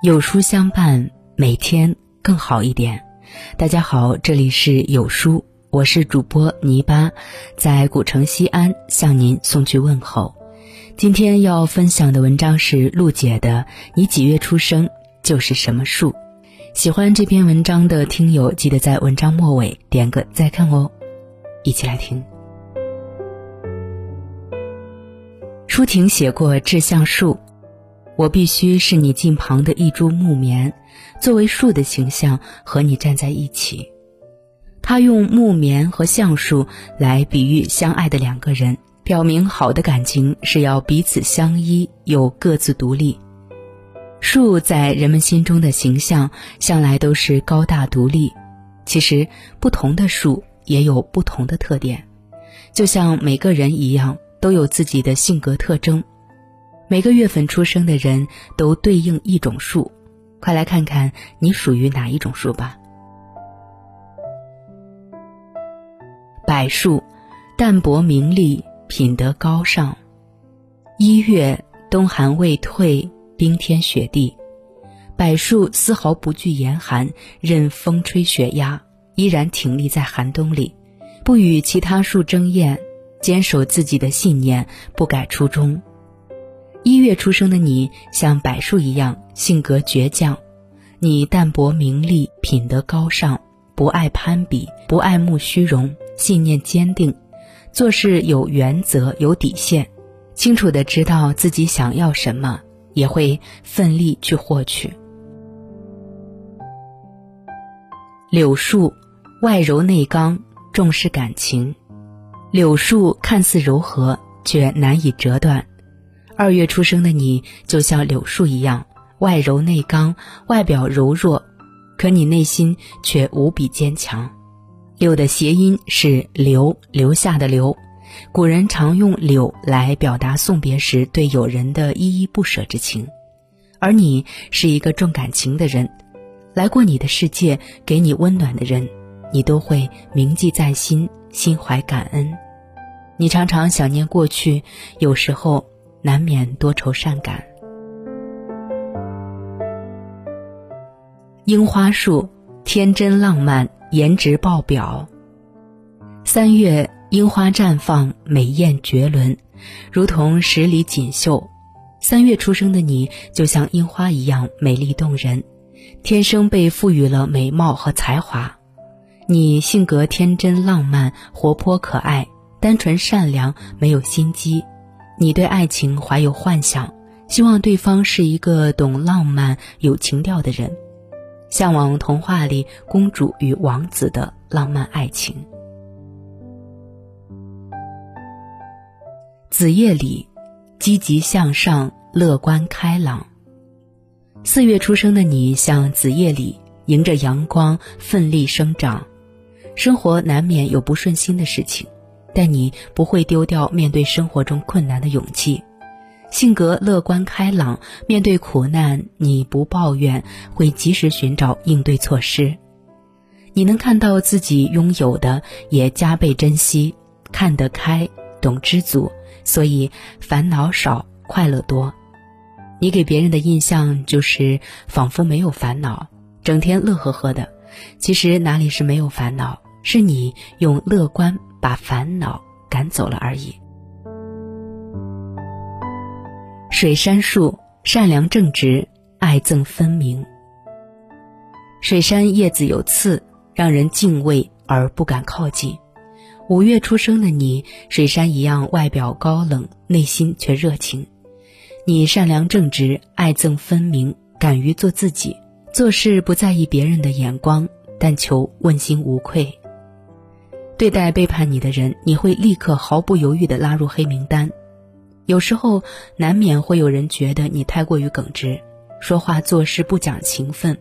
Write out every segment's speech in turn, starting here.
有书相伴，每天更好一点。大家好，这里是有书，我是主播泥巴，在古城西安向您送去问候。今天要分享的文章是陆姐的《你几月出生就是什么树》。喜欢这篇文章的听友，记得在文章末尾点个再看哦。一起来听。舒婷写过《志向树》。我必须是你近旁的一株木棉，作为树的形象和你站在一起。他用木棉和橡树来比喻相爱的两个人，表明好的感情是要彼此相依又各自独立。树在人们心中的形象向来都是高大独立，其实不同的树也有不同的特点，就像每个人一样，都有自己的性格特征。每个月份出生的人都对应一种树，快来看看你属于哪一种树吧。柏树，淡泊名利，品德高尚。一月，冬寒未退，冰天雪地，柏树丝毫不惧严寒，任风吹雪压，依然挺立在寒冬里，不与其他树争艳，坚守自己的信念，不改初衷。一月出生的你，像柏树一样，性格倔强。你淡泊名利，品德高尚，不爱攀比，不爱慕虚荣，信念坚定，做事有原则、有底线，清楚的知道自己想要什么，也会奋力去获取。柳树，外柔内刚，重视感情。柳树看似柔和，却难以折断。二月出生的你，就像柳树一样，外柔内刚，外表柔弱，可你内心却无比坚强。柳的谐音是留，留下的留。古人常用柳来表达送别时对友人的依依不舍之情，而你是一个重感情的人，来过你的世界，给你温暖的人，你都会铭记在心，心怀感恩。你常常想念过去，有时候。难免多愁善感。樱花树，天真浪漫，颜值爆表。三月，樱花绽放，美艳绝伦，如同十里锦绣。三月出生的你，就像樱花一样美丽动人，天生被赋予了美貌和才华。你性格天真浪漫，活泼可爱，单纯善良，没有心机。你对爱情怀有幻想，希望对方是一个懂浪漫、有情调的人，向往童话里公主与王子的浪漫爱情。子夜里，积极向上，乐观开朗。四月出生的你，像子夜里，迎着阳光奋力生长。生活难免有不顺心的事情。但你不会丢掉面对生活中困难的勇气，性格乐观开朗，面对苦难你不抱怨，会及时寻找应对措施。你能看到自己拥有的，也加倍珍惜，看得开，懂知足，所以烦恼少，快乐多。你给别人的印象就是仿佛没有烦恼，整天乐呵呵的，其实哪里是没有烦恼，是你用乐观。把烦恼赶走了而已。水杉树善良正直，爱憎分明。水杉叶子有刺，让人敬畏而不敢靠近。五月出生的你，水杉一样，外表高冷，内心却热情。你善良正直，爱憎分明，敢于做自己，做事不在意别人的眼光，但求问心无愧。对待背叛你的人，你会立刻毫不犹豫地拉入黑名单。有时候难免会有人觉得你太过于耿直，说话做事不讲情分。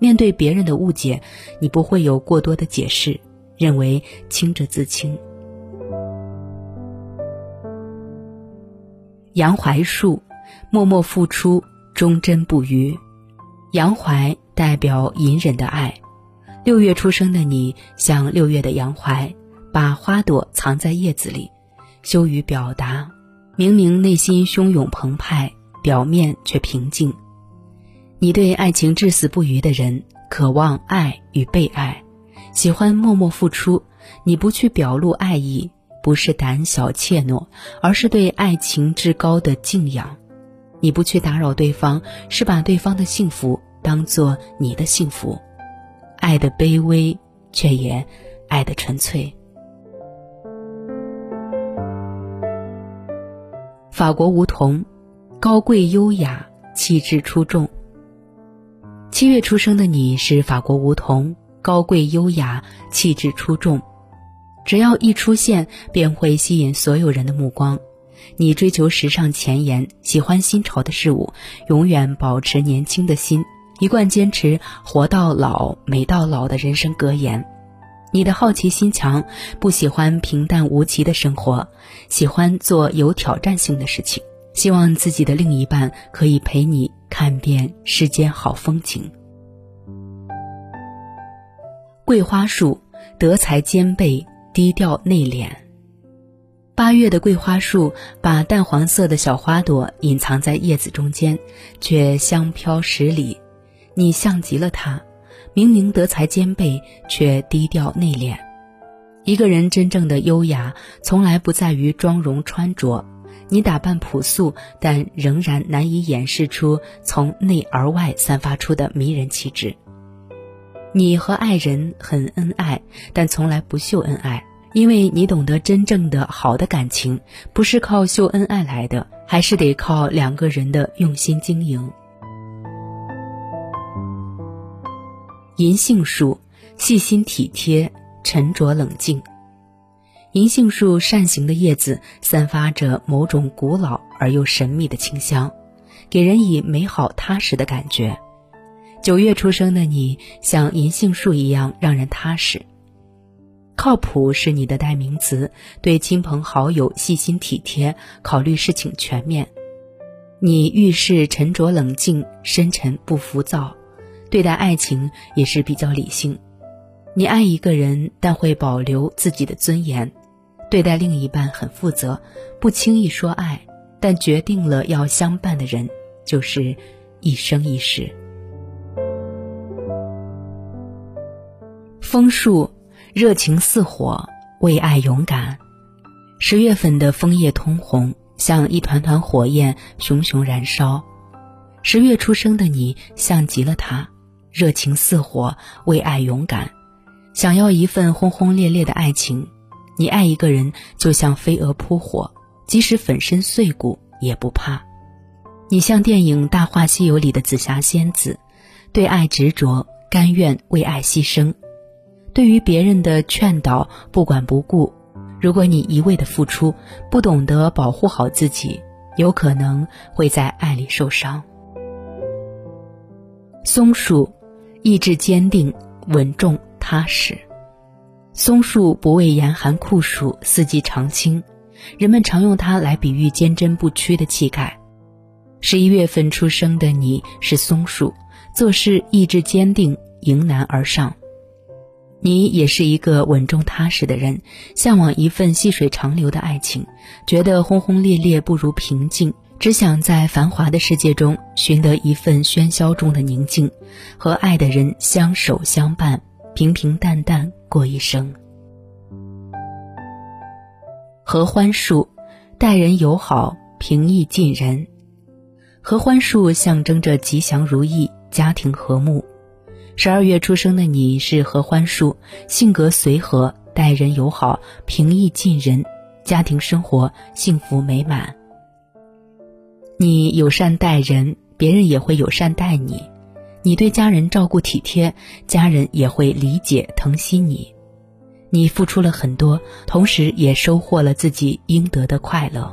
面对别人的误解，你不会有过多的解释，认为清者自清。杨槐树，默默付出，忠贞不渝。杨槐代表隐忍的爱。六月出生的你，像六月的杨槐，把花朵藏在叶子里，羞于表达。明明内心汹涌澎湃，表面却平静。你对爱情至死不渝的人，渴望爱与被爱，喜欢默默付出。你不去表露爱意，不是胆小怯懦，而是对爱情至高的敬仰。你不去打扰对方，是把对方的幸福当做你的幸福。爱的卑微，却也爱的纯粹。法国梧桐，高贵优雅，气质出众。七月出生的你是法国梧桐，高贵优雅，气质出众。只要一出现，便会吸引所有人的目光。你追求时尚前沿，喜欢新潮的事物，永远保持年轻的心，一贯坚持“活到老，美到老”的人生格言。你的好奇心强，不喜欢平淡无奇的生活，喜欢做有挑战性的事情，希望自己的另一半可以陪你看遍世间好风景。桂花树，德才兼备，低调内敛。八月的桂花树把淡黄色的小花朵隐藏在叶子中间，却香飘十里。你像极了他。明明德才兼备，却低调内敛。一个人真正的优雅，从来不在于妆容穿着。你打扮朴素，但仍然难以掩饰出从内而外散发出的迷人气质。你和爱人很恩爱，但从来不秀恩爱，因为你懂得真正的好的感情，不是靠秀恩爱来的，还是得靠两个人的用心经营。银杏树，细心体贴，沉着冷静。银杏树扇形的叶子散发着某种古老而又神秘的清香，给人以美好踏实的感觉。九月出生的你，像银杏树一样让人踏实。靠谱是你的代名词，对亲朋好友细心体贴，考虑事情全面。你遇事沉着冷静，深沉不浮躁。对待爱情也是比较理性，你爱一个人，但会保留自己的尊严；对待另一半很负责，不轻易说爱，但决定了要相伴的人就是一生一世。枫树，热情似火，为爱勇敢。十月份的枫叶通红，像一团团火焰，熊熊燃烧。十月出生的你，像极了他。热情似火，为爱勇敢，想要一份轰轰烈烈的爱情。你爱一个人，就像飞蛾扑火，即使粉身碎骨也不怕。你像电影《大话西游》里的紫霞仙子，对爱执着，甘愿为爱牺牲。对于别人的劝导，不管不顾。如果你一味的付出，不懂得保护好自己，有可能会在爱里受伤。松鼠。意志坚定、稳重、踏实。松树不畏严寒酷暑，四季常青。人们常用它来比喻坚贞不屈的气概。十一月份出生的你是松树，做事意志坚定，迎难而上。你也是一个稳重踏实的人，向往一份细水长流的爱情，觉得轰轰烈烈不如平静。只想在繁华的世界中寻得一份喧嚣中的宁静，和爱的人相守相伴，平平淡淡过一生。合欢树，待人友好，平易近人。合欢树象征着吉祥如意，家庭和睦。十二月出生的你是合欢树，性格随和，待人友好，平易近人，家庭生活幸福美满。你友善待人，别人也会友善待你；你对家人照顾体贴，家人也会理解疼惜你。你付出了很多，同时也收获了自己应得的快乐。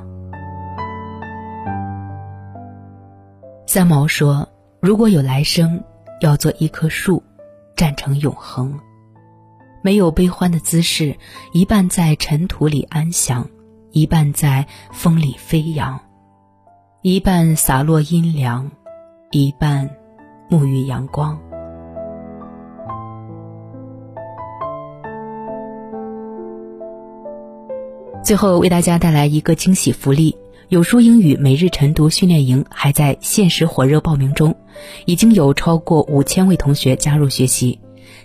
三毛说：“如果有来生，要做一棵树，站成永恒，没有悲欢的姿势，一半在尘土里安详，一半在风里飞扬。”一半洒落阴凉，一半沐浴阳光。最后为大家带来一个惊喜福利：有书英语每日晨读训练营还在限时火热报名中，已经有超过五千位同学加入学习。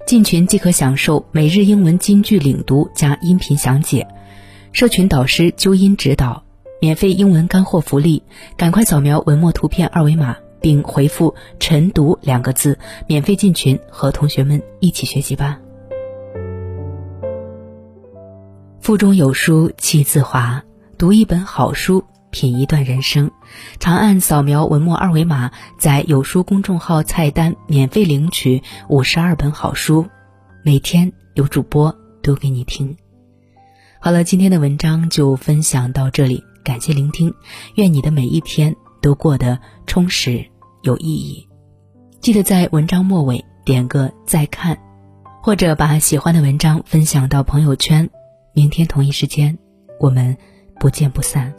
进群即可享受每日英文金句领读加音频详解，社群导师纠音指导，免费英文干货福利，赶快扫描文末图片二维码，并回复“晨读”两个字，免费进群，和同学们一起学习吧。腹中有书气自华，读一本好书，品一段人生。长按扫描文末二维码，在有书公众号菜单免费领取五十二本好书，每天有主播读给你听。好了，今天的文章就分享到这里，感谢聆听，愿你的每一天都过得充实有意义。记得在文章末尾点个再看，或者把喜欢的文章分享到朋友圈。明天同一时间，我们不见不散。